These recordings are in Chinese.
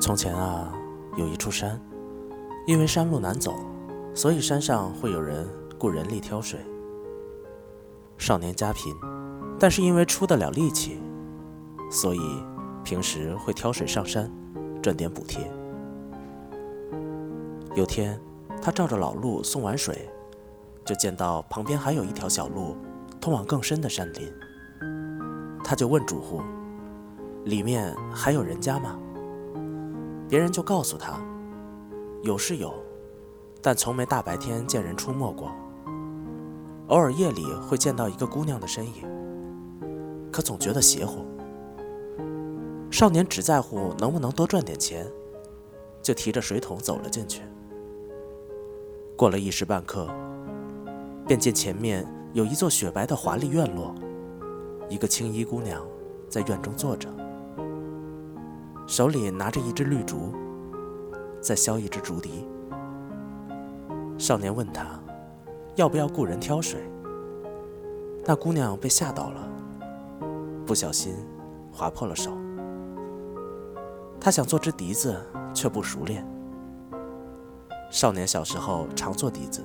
从前啊，有一处山，因为山路难走，所以山上会有人雇人力挑水。少年家贫，但是因为出得了力气，所以平时会挑水上山，赚点补贴。有天，他照着老路送完水，就见到旁边还有一条小路，通往更深的山林。他就问主户：“里面还有人家吗？”别人就告诉他：“有是有，但从没大白天见人出没过。偶尔夜里会见到一个姑娘的身影，可总觉得邪乎。”少年只在乎能不能多赚点钱，就提着水桶走了进去。过了一时半刻，便见前面有一座雪白的华丽院落，一个青衣姑娘在院中坐着，手里拿着一支绿竹，在削一支竹笛。少年问她要不要雇人挑水，那姑娘被吓到了，不小心划破了手。她想做支笛子，却不熟练。少年小时候常做笛子，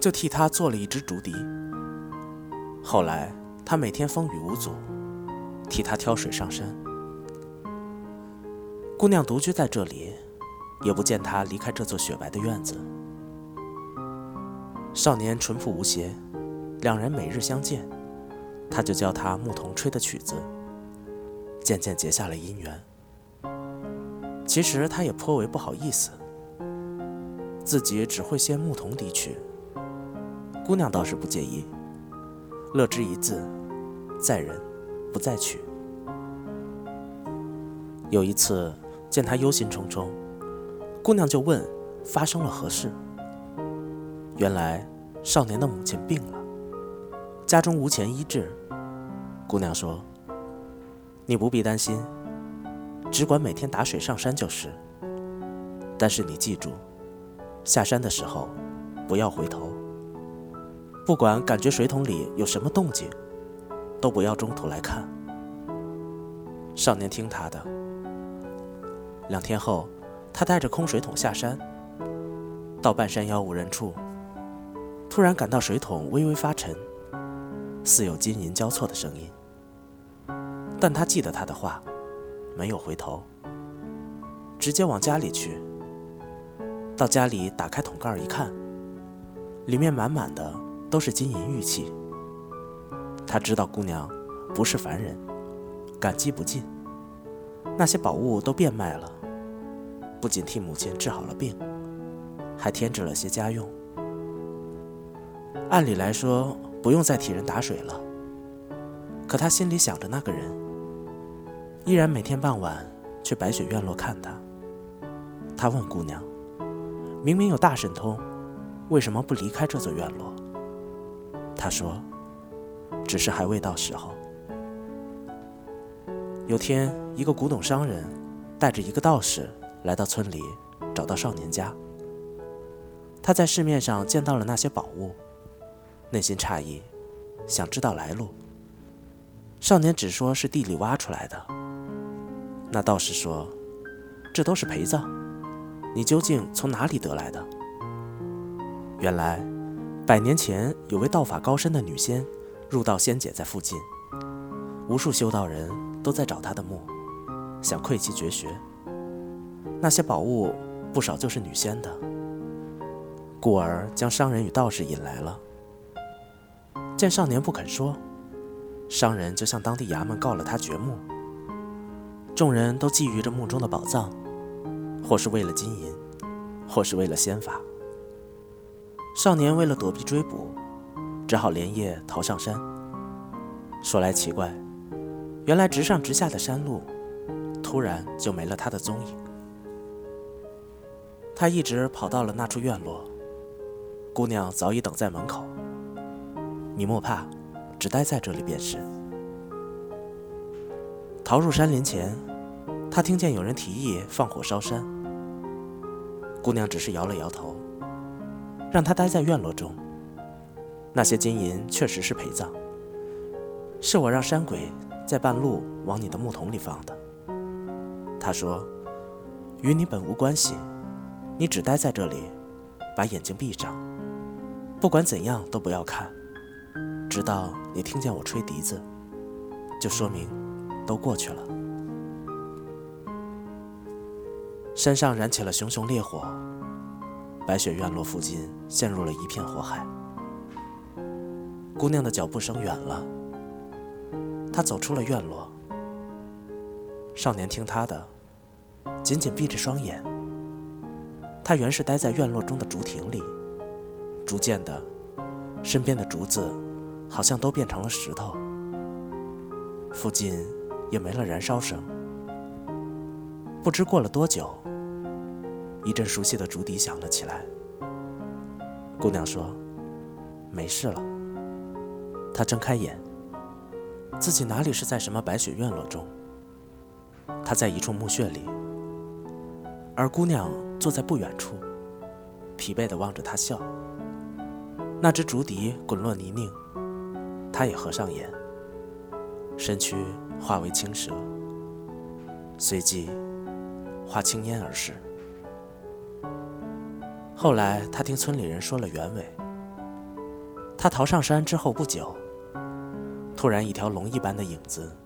就替他做了一支竹笛。后来他每天风雨无阻，替他挑水上山。姑娘独居在这里，也不见他离开这座雪白的院子。少年淳朴无邪，两人每日相见，他就教他牧童吹的曲子，渐渐结下了姻缘。其实他也颇为不好意思。自己只会些牧童笛曲，姑娘倒是不介意，乐之一字，在人，不在曲。有一次见他忧心忡忡，姑娘就问发生了何事。原来少年的母亲病了，家中无钱医治。姑娘说：“你不必担心，只管每天打水上山就是。但是你记住。”下山的时候，不要回头。不管感觉水桶里有什么动静，都不要中途来看。少年听他的。两天后，他带着空水桶下山，到半山腰无人处，突然感到水桶微微发沉，似有金银交错的声音。但他记得他的话，没有回头，直接往家里去。到家里打开桶盖一看，里面满满的都是金银玉器。他知道姑娘不是凡人，感激不尽。那些宝物都变卖了，不仅替母亲治好了病，还添置了些家用。按理来说不用再替人打水了，可他心里想着那个人，依然每天傍晚去白雪院落看他。他问姑娘。明明有大神通，为什么不离开这座院落？他说：“只是还未到时候。”有天，一个古董商人带着一个道士来到村里，找到少年家。他在市面上见到了那些宝物，内心诧异，想知道来路。少年只说是地里挖出来的。那道士说：“这都是陪葬。”你究竟从哪里得来的？原来，百年前有位道法高深的女仙，入道仙姐在附近，无数修道人都在找她的墓，想窥其绝学。那些宝物不少就是女仙的，故而将商人与道士引来了。见少年不肯说，商人就向当地衙门告了他掘墓。众人都觊觎着墓中的宝藏。或是为了金银，或是为了仙法。少年为了躲避追捕，只好连夜逃上山。说来奇怪，原来直上直下的山路，突然就没了他的踪影。他一直跑到了那处院落，姑娘早已等在门口。你莫怕，只待在这里便是。逃入山林前，他听见有人提议放火烧山。姑娘只是摇了摇头，让他待在院落中。那些金银确实是陪葬，是我让山鬼在半路往你的木桶里放的。他说：“与你本无关系。你只待在这里，把眼睛闭上，不管怎样都不要看，直到你听见我吹笛子，就说明都过去了。山上燃起了熊熊烈火，白雪院落附近陷入了一片火海。姑娘的脚步声远了，她走出了院落。少年听她的，紧紧闭着双眼。他原是待在院落中的竹亭里，逐渐的，身边的竹子好像都变成了石头，附近也没了燃烧声。不知过了多久，一阵熟悉的竹笛响了起来。姑娘说：“没事了。”她睁开眼，自己哪里是在什么白雪院落中？她在一处墓穴里，而姑娘。坐在不远处，疲惫地望着他笑。那只竹笛滚落泥泞，他也合上眼，身躯化为青蛇，随即化青烟而逝。后来他听村里人说了原委：他逃上山之后不久，突然一条龙一般的影子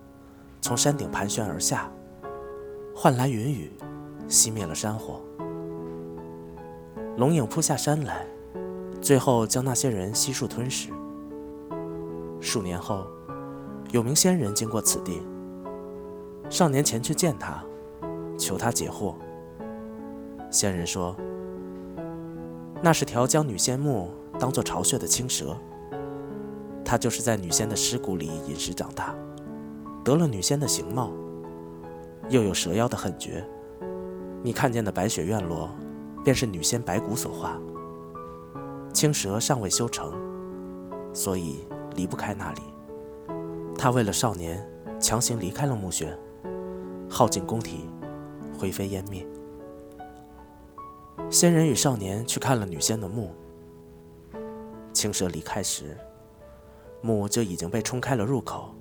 从山顶盘旋而下，唤来云雨，熄灭了山火。龙影扑下山来，最后将那些人悉数吞噬。数年后，有名仙人经过此地，少年前去见他，求他解惑。仙人说：“那是条将女仙墓当作巢穴的青蛇，它就是在女仙的尸骨里饮食长大，得了女仙的形貌，又有蛇妖的狠绝。你看见的白雪院落。”便是女仙白骨所化，青蛇尚未修成，所以离不开那里。他为了少年，强行离开了墓穴，耗尽功体，灰飞烟灭。仙人与少年去看了女仙的墓，青蛇离开时，墓就已经被冲开了入口。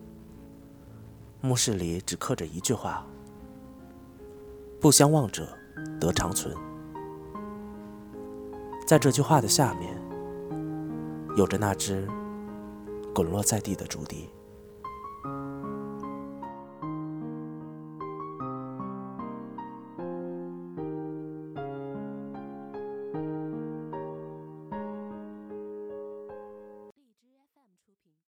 墓室里只刻着一句话：“不相忘者得长存。”在这句话的下面，有着那只滚落在地的竹笛。